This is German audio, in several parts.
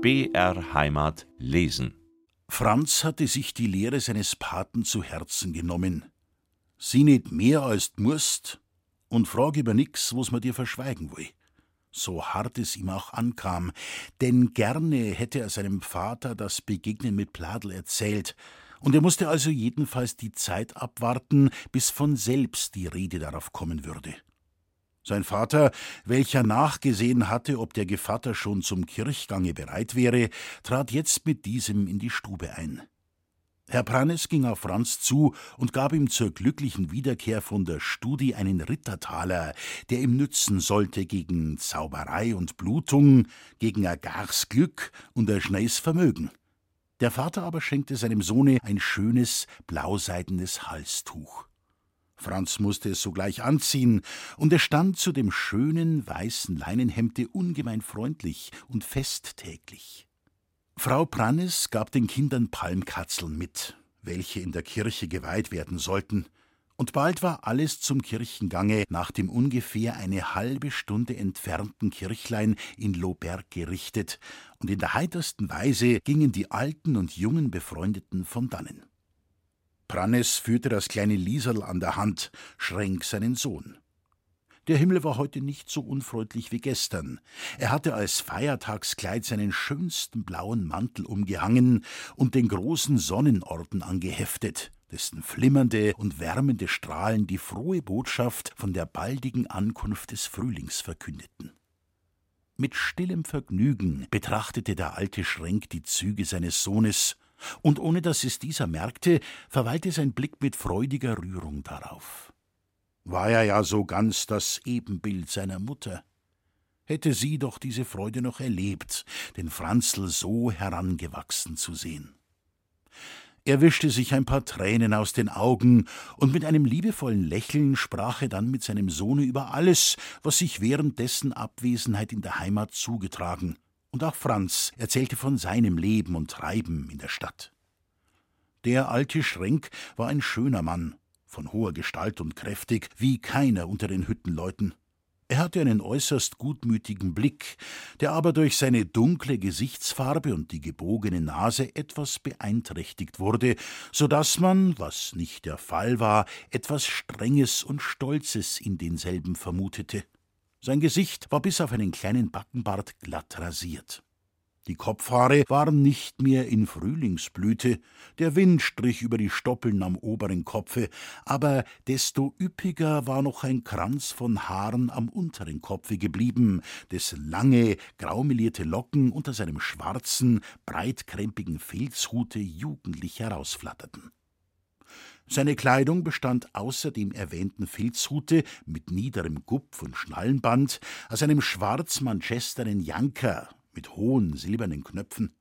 BR Heimat lesen. Franz hatte sich die Lehre seines Paten zu Herzen genommen. Sieh nicht mehr als du musst und frag über nix, was man dir verschweigen will. So hart es ihm auch ankam, denn gerne hätte er seinem Vater das Begegnen mit Pladel erzählt, und er musste also jedenfalls die Zeit abwarten, bis von selbst die Rede darauf kommen würde. Sein Vater, welcher nachgesehen hatte, ob der Gevatter schon zum Kirchgange bereit wäre, trat jetzt mit diesem in die Stube ein. Herr Prannes ging auf Franz zu und gab ihm zur glücklichen Wiederkehr von der Studi einen Rittertaler, der ihm nützen sollte gegen Zauberei und Blutung, gegen ein gars Glück und ein Vermögen. Der Vater aber schenkte seinem Sohne ein schönes, blauseidenes Halstuch. Franz musste es sogleich anziehen, und er stand zu dem schönen weißen Leinenhemde ungemein freundlich und festtäglich. Frau Prannes gab den Kindern Palmkatzeln mit, welche in der Kirche geweiht werden sollten, und bald war alles zum Kirchengange nach dem ungefähr eine halbe Stunde entfernten Kirchlein in Lohberg gerichtet, und in der heitersten Weise gingen die alten und jungen Befreundeten von dannen. Prannes führte das kleine Lieserl an der Hand, Schrenk seinen Sohn. Der Himmel war heute nicht so unfreundlich wie gestern. Er hatte als Feiertagskleid seinen schönsten blauen Mantel umgehangen und den großen Sonnenorden angeheftet, dessen flimmernde und wärmende Strahlen die frohe Botschaft von der baldigen Ankunft des Frühlings verkündeten. Mit stillem Vergnügen betrachtete der alte Schrenk die Züge seines Sohnes und ohne dass es dieser merkte, verweilte sein Blick mit freudiger Rührung darauf. War er ja so ganz das Ebenbild seiner Mutter. Hätte sie doch diese Freude noch erlebt, den Franzl so herangewachsen zu sehen. Er wischte sich ein paar Tränen aus den Augen, und mit einem liebevollen Lächeln sprach er dann mit seinem Sohne über alles, was sich während dessen Abwesenheit in der Heimat zugetragen, und auch Franz erzählte von seinem Leben und Treiben in der Stadt. Der alte Schrenk war ein schöner Mann, von hoher Gestalt und kräftig, wie keiner unter den Hüttenleuten. Er hatte einen äußerst gutmütigen Blick, der aber durch seine dunkle Gesichtsfarbe und die gebogene Nase etwas beeinträchtigt wurde, so dass man, was nicht der Fall war, etwas Strenges und Stolzes in denselben vermutete. Sein Gesicht war bis auf einen kleinen Backenbart glatt rasiert. Die Kopfhaare waren nicht mehr in Frühlingsblüte, der Wind strich über die Stoppeln am oberen Kopfe, aber desto üppiger war noch ein Kranz von Haaren am unteren Kopfe geblieben, dessen lange, graumelierte Locken unter seinem schwarzen, breitkrempigen Filzhute jugendlich herausflatterten. Seine Kleidung bestand außer dem erwähnten Filzhute mit niederem Gupf und Schnallenband aus einem schwarz-manchesternen Janker mit hohen silbernen Knöpfen,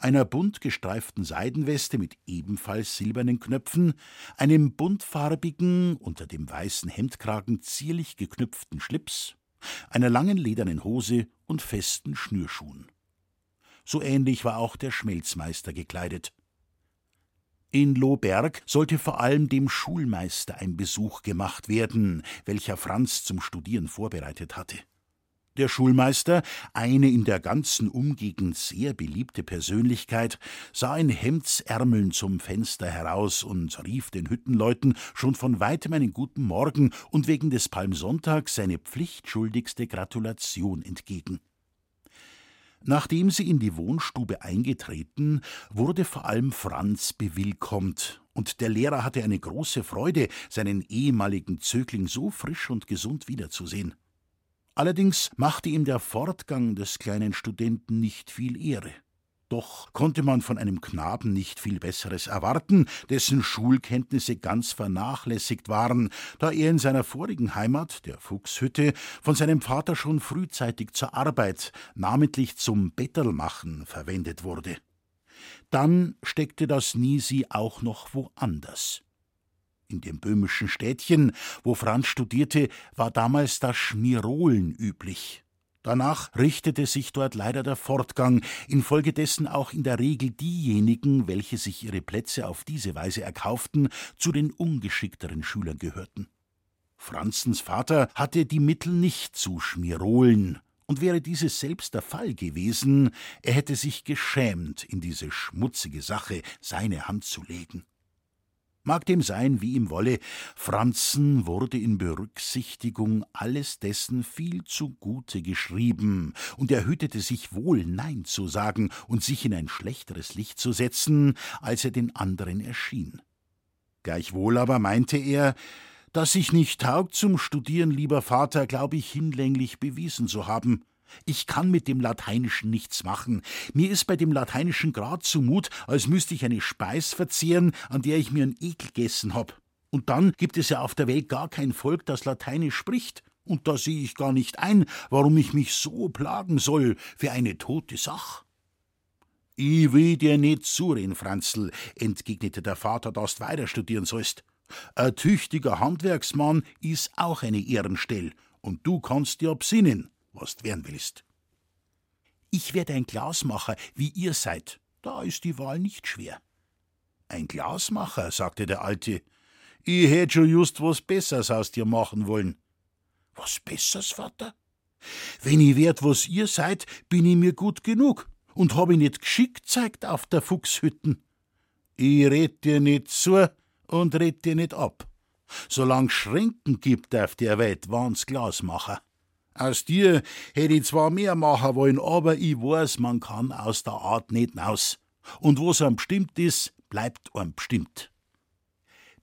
einer bunt gestreiften Seidenweste mit ebenfalls silbernen Knöpfen, einem buntfarbigen, unter dem weißen Hemdkragen zierlich geknüpften Schlips, einer langen ledernen Hose und festen Schnürschuhen. So ähnlich war auch der Schmelzmeister gekleidet. In Lohberg sollte vor allem dem Schulmeister ein Besuch gemacht werden, welcher Franz zum Studieren vorbereitet hatte. Der Schulmeister, eine in der ganzen Umgegend sehr beliebte Persönlichkeit, sah in Hemdsärmeln zum Fenster heraus und rief den Hüttenleuten schon von weitem einen guten Morgen und wegen des Palmsonntags seine pflichtschuldigste Gratulation entgegen. Nachdem sie in die Wohnstube eingetreten, wurde vor allem Franz bewillkommt, und der Lehrer hatte eine große Freude, seinen ehemaligen Zögling so frisch und gesund wiederzusehen. Allerdings machte ihm der Fortgang des kleinen Studenten nicht viel Ehre. Doch konnte man von einem Knaben nicht viel Besseres erwarten, dessen Schulkenntnisse ganz vernachlässigt waren, da er in seiner vorigen Heimat, der Fuchshütte, von seinem Vater schon frühzeitig zur Arbeit, namentlich zum Bettelmachen, verwendet wurde. Dann steckte das Nisi auch noch woanders. In dem böhmischen Städtchen, wo Franz studierte, war damals das Schmirolen üblich. Danach richtete sich dort leider der Fortgang, infolgedessen auch in der Regel diejenigen, welche sich ihre Plätze auf diese Weise erkauften, zu den ungeschickteren Schülern gehörten. Franzens Vater hatte die Mittel nicht zu Schmirolen, Und wäre dieses selbst der Fall gewesen, er hätte sich geschämt, in diese schmutzige Sache seine Hand zu legen. Mag dem sein, wie ihm wolle, Franzen wurde in Berücksichtigung alles dessen viel zugute geschrieben, und er hütete sich wohl, Nein zu sagen und sich in ein schlechteres Licht zu setzen, als er den anderen erschien. Gleichwohl aber meinte er, dass ich nicht taugt zum Studieren, lieber Vater, glaube ich hinlänglich bewiesen zu haben. Ich kann mit dem Lateinischen nichts machen. Mir ist bei dem Lateinischen grad zumut, als müsste ich eine Speis verzehren, an der ich mir einen Ekel gegessen hab. Und dann gibt es ja auf der Welt gar kein Volk, das Lateinisch spricht. Und da sehe ich gar nicht ein, warum ich mich so plagen soll für eine tote Sach. Ich will dir nicht zureden, Franzl, entgegnete der Vater, dass du weiter studieren sollst. Ein tüchtiger Handwerksmann ist auch eine Ehrenstell, und du kannst dir besinnen was du werden willst. Ich werde ein Glasmacher, wie ihr seid. Da ist die Wahl nicht schwer. Ein Glasmacher, sagte der Alte. Ich hätte schon just was Besseres aus dir machen wollen. Was Besseres, Vater? Wenn ich werd, was ihr seid, bin ich mir gut genug und hab ich nicht geschickt zeigt auf der Fuchshütten. Ich red dir nicht zu und red dir nicht ab. Solang Schränken gibt auf der Welt, waren's Glasmacher. Aus dir hätte ich zwar mehr machen wollen, aber ich weiß, man kann aus der Art nicht naus. Und wo's am bestimmt ist, bleibt einem bestimmt.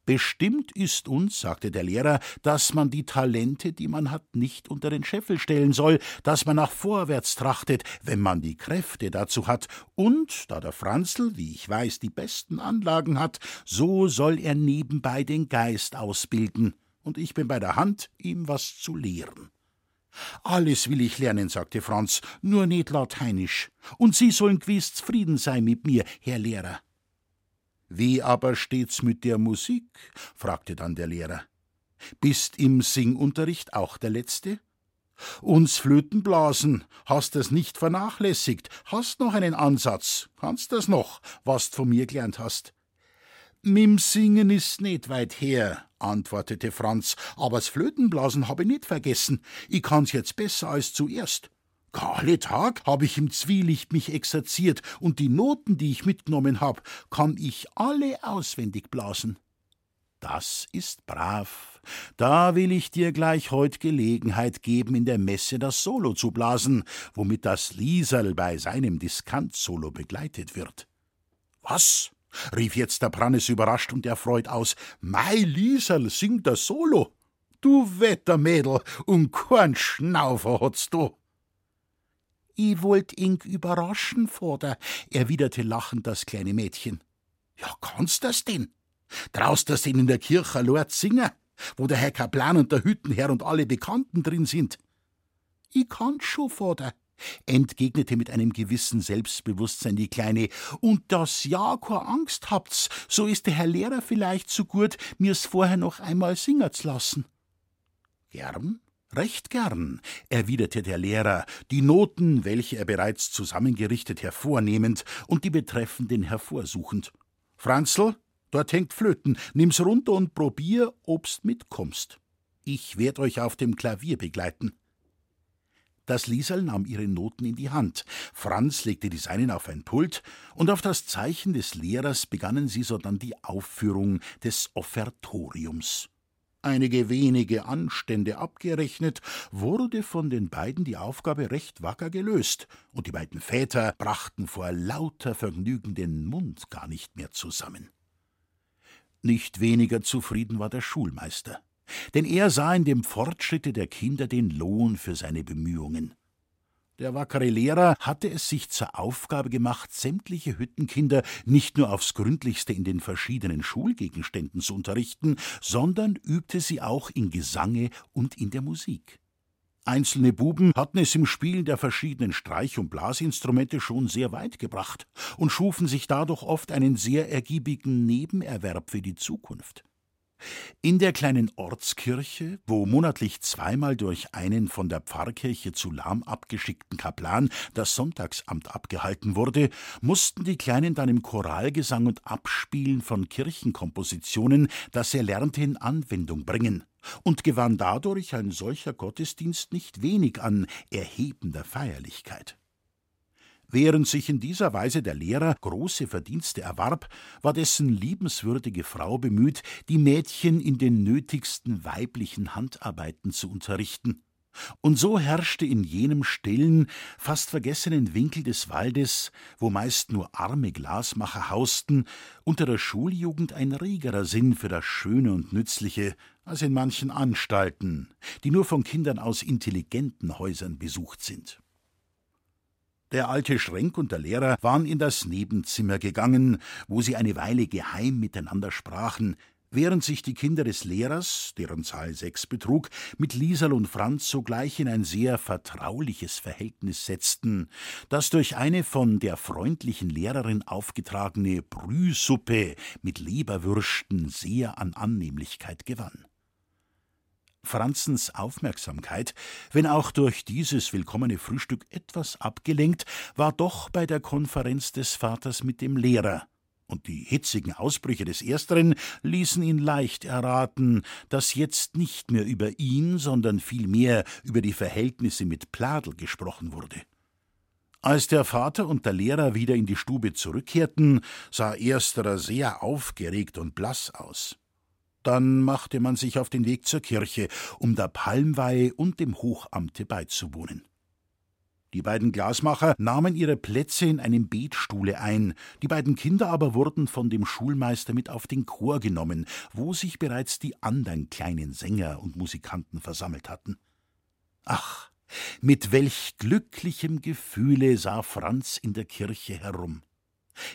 Bestimmt ist uns, sagte der Lehrer, dass man die Talente, die man hat, nicht unter den Scheffel stellen soll, dass man nach vorwärts trachtet, wenn man die Kräfte dazu hat, und, da der Franzl, wie ich weiß, die besten Anlagen hat, so soll er nebenbei den Geist ausbilden, und ich bin bei der Hand, ihm was zu lehren. Alles will ich lernen, sagte Franz, nur nicht Lateinisch. Und Sie sollen gewiss zufrieden sein mit mir, Herr Lehrer. Wie aber steht's mit der Musik? fragte dann der Lehrer. Bist im Singunterricht auch der Letzte? Uns Flöten blasen, hast es nicht vernachlässigt, hast noch einen Ansatz, kannst das noch, was du von mir gelernt hast. Mim Singen ist nicht weit her, antwortete Franz, aber das Flötenblasen habe ich nicht vergessen. Ich kann's jetzt besser als zuerst. Alle Tag habe ich im Zwielicht mich exerziert und die Noten, die ich mitgenommen hab, kann ich alle auswendig blasen. Das ist brav. Da will ich dir gleich heut Gelegenheit geben, in der Messe das Solo zu blasen, womit das Lieserl bei seinem Diskant-Solo begleitet wird. Was? Rief jetzt der Prannes überrascht und erfreut aus. Mei Lieserl singt der Solo. Du Wettermädel und kein Schnaufer hat's du. I wollt ing überraschen, Vater, erwiderte lachend das kleine Mädchen. Ja, kannst das denn? Traust das denn in der Kirche Lord singen, wo der Herr Kaplan und der Hüttenherr und alle Bekannten drin sind? Ich kann's schon, Vater, entgegnete mit einem gewissen Selbstbewusstsein die Kleine, und dass ja keine Angst habt's, so ist der Herr Lehrer vielleicht so gut, mir's vorher noch einmal singen zu lassen. Gern, recht gern, erwiderte der Lehrer, die Noten, welche er bereits zusammengerichtet, hervornehmend und die betreffenden hervorsuchend. Franzl, dort hängt Flöten, nimm's runter und probier, obst mitkommst. Ich werd euch auf dem Klavier begleiten. Das Liesel nahm ihre Noten in die Hand. Franz legte die seinen auf ein Pult, und auf das Zeichen des Lehrers begannen sie sodann die Aufführung des Offertoriums. Einige wenige Anstände abgerechnet, wurde von den beiden die Aufgabe recht wacker gelöst, und die beiden Väter brachten vor lauter Vergnügen den Mund gar nicht mehr zusammen. Nicht weniger zufrieden war der Schulmeister denn er sah in dem Fortschritte der Kinder den Lohn für seine Bemühungen. Der wackere Lehrer hatte es sich zur Aufgabe gemacht, sämtliche Hüttenkinder nicht nur aufs gründlichste in den verschiedenen Schulgegenständen zu unterrichten, sondern übte sie auch in Gesange und in der Musik. Einzelne Buben hatten es im Spielen der verschiedenen Streich- und Blasinstrumente schon sehr weit gebracht und schufen sich dadurch oft einen sehr ergiebigen Nebenerwerb für die Zukunft. In der kleinen Ortskirche, wo monatlich zweimal durch einen von der Pfarrkirche zu Lahm abgeschickten Kaplan das Sonntagsamt abgehalten wurde, mussten die Kleinen dann im Choralgesang und Abspielen von Kirchenkompositionen das Erlernte in Anwendung bringen und gewann dadurch ein solcher Gottesdienst nicht wenig an erhebender Feierlichkeit. Während sich in dieser Weise der Lehrer große Verdienste erwarb, war dessen liebenswürdige Frau bemüht, die Mädchen in den nötigsten weiblichen Handarbeiten zu unterrichten. Und so herrschte in jenem stillen, fast vergessenen Winkel des Waldes, wo meist nur arme Glasmacher hausten, unter der Schuljugend ein regerer Sinn für das Schöne und Nützliche als in manchen Anstalten, die nur von Kindern aus intelligenten Häusern besucht sind. Der alte Schrenk und der Lehrer waren in das Nebenzimmer gegangen, wo sie eine Weile geheim miteinander sprachen, während sich die Kinder des Lehrers, deren Zahl sechs betrug, mit Liesel und Franz sogleich in ein sehr vertrauliches Verhältnis setzten, das durch eine von der freundlichen Lehrerin aufgetragene Brühsuppe mit Leberwürsten sehr an Annehmlichkeit gewann. Franzens Aufmerksamkeit, wenn auch durch dieses willkommene Frühstück etwas abgelenkt, war doch bei der Konferenz des Vaters mit dem Lehrer, und die hitzigen Ausbrüche des Ersteren ließen ihn leicht erraten, dass jetzt nicht mehr über ihn, sondern vielmehr über die Verhältnisse mit Pladel gesprochen wurde. Als der Vater und der Lehrer wieder in die Stube zurückkehrten, sah Ersterer sehr aufgeregt und blass aus. Dann machte man sich auf den Weg zur Kirche, um der Palmweihe und dem Hochamte beizuwohnen. Die beiden Glasmacher nahmen ihre Plätze in einem Betstuhle ein, die beiden Kinder aber wurden von dem Schulmeister mit auf den Chor genommen, wo sich bereits die anderen kleinen Sänger und Musikanten versammelt hatten. Ach, mit welch glücklichem Gefühle sah Franz in der Kirche herum.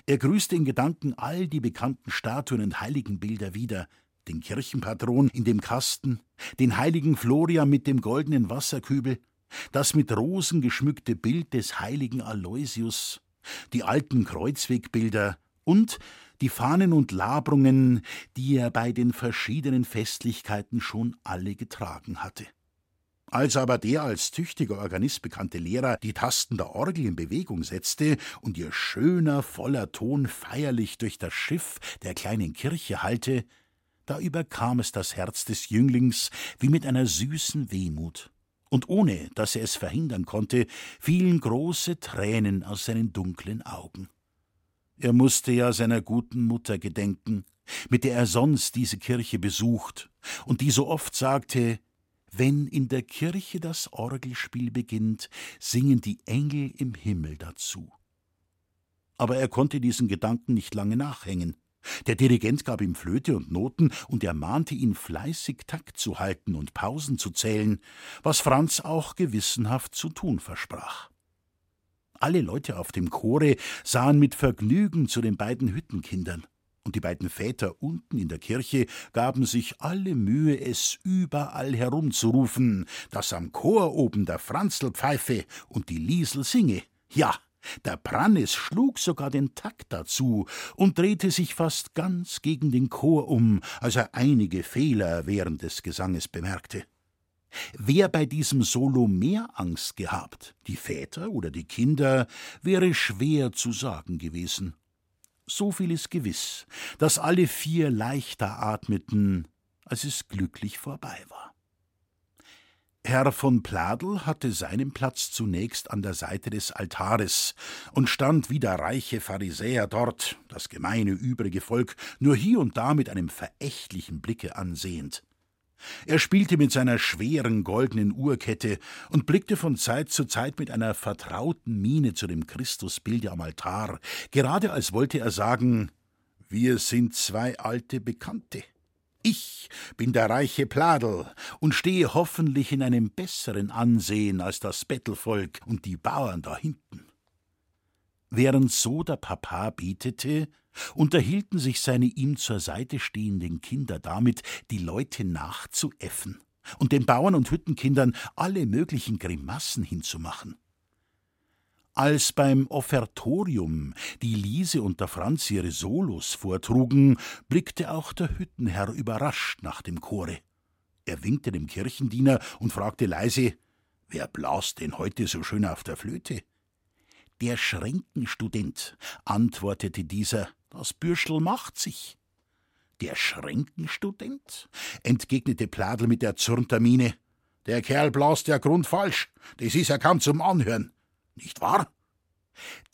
Er grüßte in Gedanken all die bekannten Statuen und Heiligenbilder wieder, den Kirchenpatron in dem Kasten, den heiligen Florian mit dem goldenen Wasserkübel, das mit Rosen geschmückte Bild des heiligen Aloysius, die alten Kreuzwegbilder und die Fahnen und Labrungen, die er bei den verschiedenen Festlichkeiten schon alle getragen hatte. Als aber der als tüchtiger Organist bekannte Lehrer die Tasten der Orgel in Bewegung setzte und ihr schöner, voller Ton feierlich durch das Schiff der kleinen Kirche hallte, da überkam es das Herz des Jünglings wie mit einer süßen Wehmut, und ohne dass er es verhindern konnte, fielen große Tränen aus seinen dunklen Augen. Er musste ja seiner guten Mutter gedenken, mit der er sonst diese Kirche besucht, und die so oft sagte Wenn in der Kirche das Orgelspiel beginnt, singen die Engel im Himmel dazu. Aber er konnte diesen Gedanken nicht lange nachhängen. Der Dirigent gab ihm Flöte und Noten und ermahnte ihn fleißig Takt zu halten und Pausen zu zählen, was Franz auch gewissenhaft zu tun versprach. Alle Leute auf dem Chore sahen mit Vergnügen zu den beiden Hüttenkindern, und die beiden Väter unten in der Kirche gaben sich alle Mühe, es überall herumzurufen, dass am Chor oben der Franzl pfeife und die Liesel singe. Ja, der Brannis schlug sogar den Takt dazu und drehte sich fast ganz gegen den Chor um, als er einige Fehler während des Gesanges bemerkte. Wer bei diesem Solo mehr Angst gehabt, die Väter oder die Kinder, wäre schwer zu sagen gewesen. So viel ist gewiss, dass alle vier leichter atmeten, als es glücklich vorbei war. Herr von Pladel hatte seinen Platz zunächst an der Seite des Altares und stand wie der reiche Pharisäer dort, das gemeine übrige Volk nur hier und da mit einem verächtlichen Blicke ansehend. Er spielte mit seiner schweren goldenen Uhrkette und blickte von Zeit zu Zeit mit einer vertrauten Miene zu dem Christusbilde am Altar, gerade als wollte er sagen Wir sind zwei alte Bekannte. Ich bin der reiche Pladel und stehe hoffentlich in einem besseren Ansehen als das Bettelvolk und die Bauern da hinten. Während so der Papa betete, unterhielten sich seine ihm zur Seite stehenden Kinder damit, die Leute nachzuäffen und den Bauern und Hüttenkindern alle möglichen Grimassen hinzumachen. Als beim Offertorium die Liese und der Franz ihre Solos vortrugen, blickte auch der Hüttenherr überrascht nach dem Chore. Er winkte dem Kirchendiener und fragte leise: Wer blast denn heute so schön auf der Flöte? Der Schränkenstudent, antwortete dieser, das Bürschel macht sich. Der Schränkenstudent? entgegnete Pladel mit erzürnter Miene. Der Kerl blast ja grundfalsch. Das ist ja kaum zum Anhören. Nicht wahr?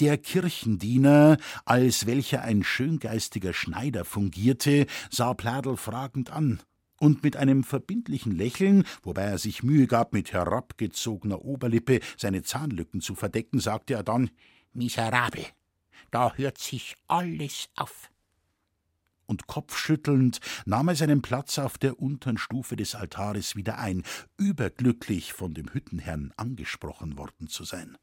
Der Kirchendiener, als welcher ein schöngeistiger Schneider fungierte, sah Pladel fragend an und mit einem verbindlichen Lächeln, wobei er sich Mühe gab, mit herabgezogener Oberlippe seine Zahnlücken zu verdecken, sagte er dann Miserabel, da hört sich alles auf und kopfschüttelnd nahm er seinen Platz auf der untern Stufe des Altares wieder ein, überglücklich von dem Hüttenherrn angesprochen worden zu sein.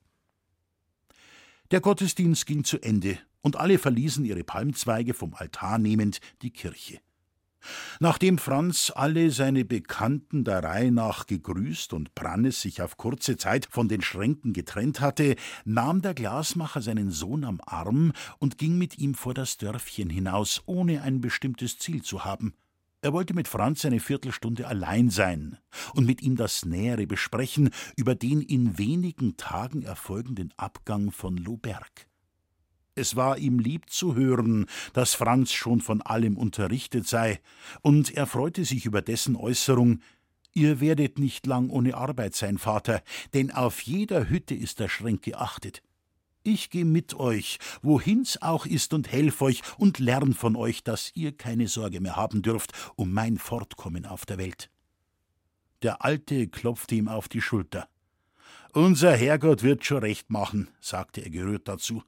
Der Gottesdienst ging zu Ende, und alle verließen ihre Palmzweige vom Altar nehmend die Kirche. Nachdem Franz alle seine Bekannten der Reihe nach gegrüßt und Brannes sich auf kurze Zeit von den Schränken getrennt hatte, nahm der Glasmacher seinen Sohn am Arm und ging mit ihm vor das Dörfchen hinaus, ohne ein bestimmtes Ziel zu haben. Er wollte mit Franz eine Viertelstunde allein sein und mit ihm das Nähere besprechen über den in wenigen Tagen erfolgenden Abgang von Louberg. Es war ihm lieb zu hören, dass Franz schon von allem unterrichtet sei, und er freute sich über dessen Äußerung Ihr werdet nicht lang ohne Arbeit sein, Vater, denn auf jeder Hütte ist der Schränk geachtet. Ich geh mit euch, wohin's auch ist, und helf euch und lern von euch, dass ihr keine Sorge mehr haben dürft um mein Fortkommen auf der Welt. Der Alte klopfte ihm auf die Schulter. Unser Herrgott wird schon recht machen, sagte er gerührt dazu.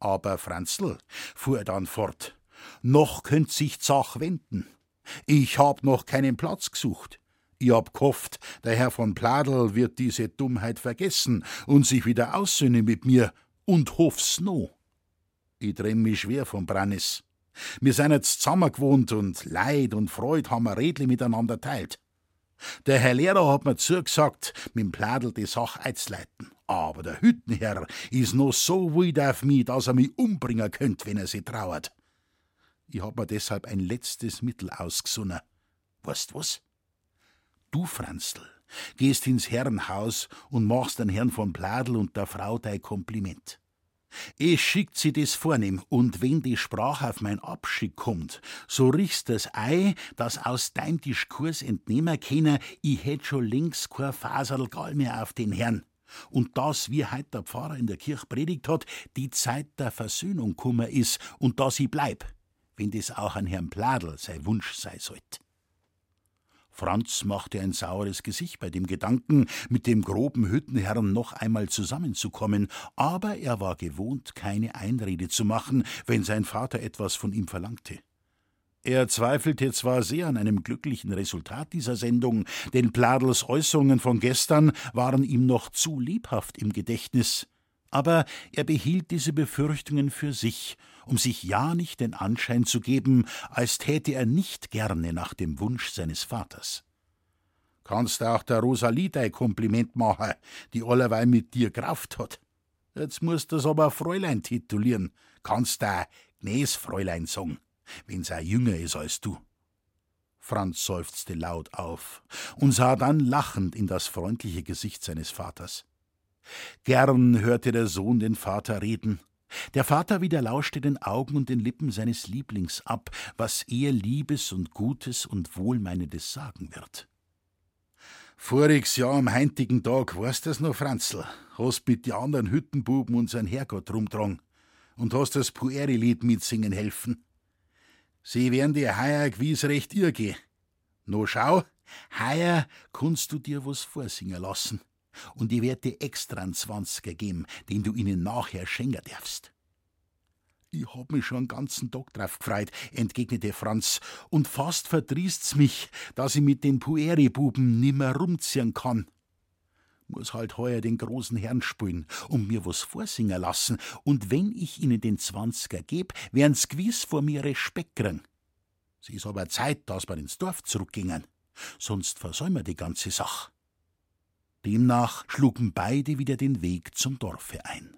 Aber Franzl, fuhr er dann fort, noch könnt sich Zach wenden. Ich hab noch keinen Platz gesucht. Ich hab gehofft, der Herr von Pladel wird diese Dummheit vergessen und sich wieder aussöhnen mit mir und hoff's no. Ich trenn mich schwer von Brannis. Wir sind jetzt zusammen gewohnt und Leid und Freud haben wir redlich miteinander teilt. Der Herr Lehrer hat mir zugesagt, mit dem Pladel die Sache einzuleiten. Aber der Hüttenherr is noch so wild auf mich, dass er mich umbringen könnt, wenn er sich trauert. Ich hab mir deshalb ein letztes Mittel ausgesonnen. Weißt was? Du, Franzl, gehst ins Herrenhaus und machst den Herrn von Pladel und der Frau dein Kompliment. Es schickt sie das vornehm, und wenn die Sprache auf mein Abschied kommt, so riechst das Ei, das aus deinem Diskurs entnehmen können, ich hätt schon längst kein Faserl mehr auf den Herrn und dass, wie heut der Pfarrer in der Kirche predigt hat, die Zeit der Versöhnung kummer is und dass ich bleib, wenn das auch an Herrn Pladel sein Wunsch sei sollt. Franz machte ein saures Gesicht bei dem Gedanken, mit dem groben Hüttenherrn noch einmal zusammenzukommen, aber er war gewohnt, keine Einrede zu machen, wenn sein Vater etwas von ihm verlangte. Er zweifelte zwar sehr an einem glücklichen Resultat dieser Sendung, denn Pladels Äußerungen von gestern waren ihm noch zu lebhaft im Gedächtnis, aber er behielt diese Befürchtungen für sich, um sich ja nicht den Anschein zu geben, als täte er nicht gerne nach dem Wunsch seines Vaters. Kannst auch der Rosalie dein Kompliment machen, die allerweil mit dir Kraft hat. Jetzt musst du's aber Fräulein titulieren, kannst da Gnäsfräulein sagen wenn's er jünger ist als du. Franz seufzte laut auf und sah dann lachend in das freundliche Gesicht seines Vaters. Gern hörte der Sohn den Vater reden. Der Vater wieder lauschte den Augen und den Lippen seines Lieblings ab, was er Liebes und Gutes und Wohlmeinendes sagen wird. Voriges Jahr am heintigen Tag, weißt das noch, Franzl, hast mit die anderen Hüttenbuben unseren Herrgott rumdrang und hast das Pueri-Lied mitsingen helfen. Sie werden dir heuer gewiss recht irge. No schau, heuer kannst du dir was vorsingen lassen. Und ich werd dir extra einen Zwanziger geben, den du ihnen nachher schenken darfst. Ich hab mich schon einen ganzen Tag drauf gefreut, entgegnete Franz, und fast verdrießt's mich, dass ich mit den Pueri-Buben nimmer rumziehen kann muss halt heuer den großen Herrn spielen und mir was vorsingen lassen, und wenn ich ihnen den Zwanziger geb, werden's gewiss vor mir Respekt kriegen. Es ist aber Zeit, dass wir ins Dorf zurückgingen, sonst versäumen wir die ganze Sach. Demnach schlugen beide wieder den Weg zum Dorfe ein.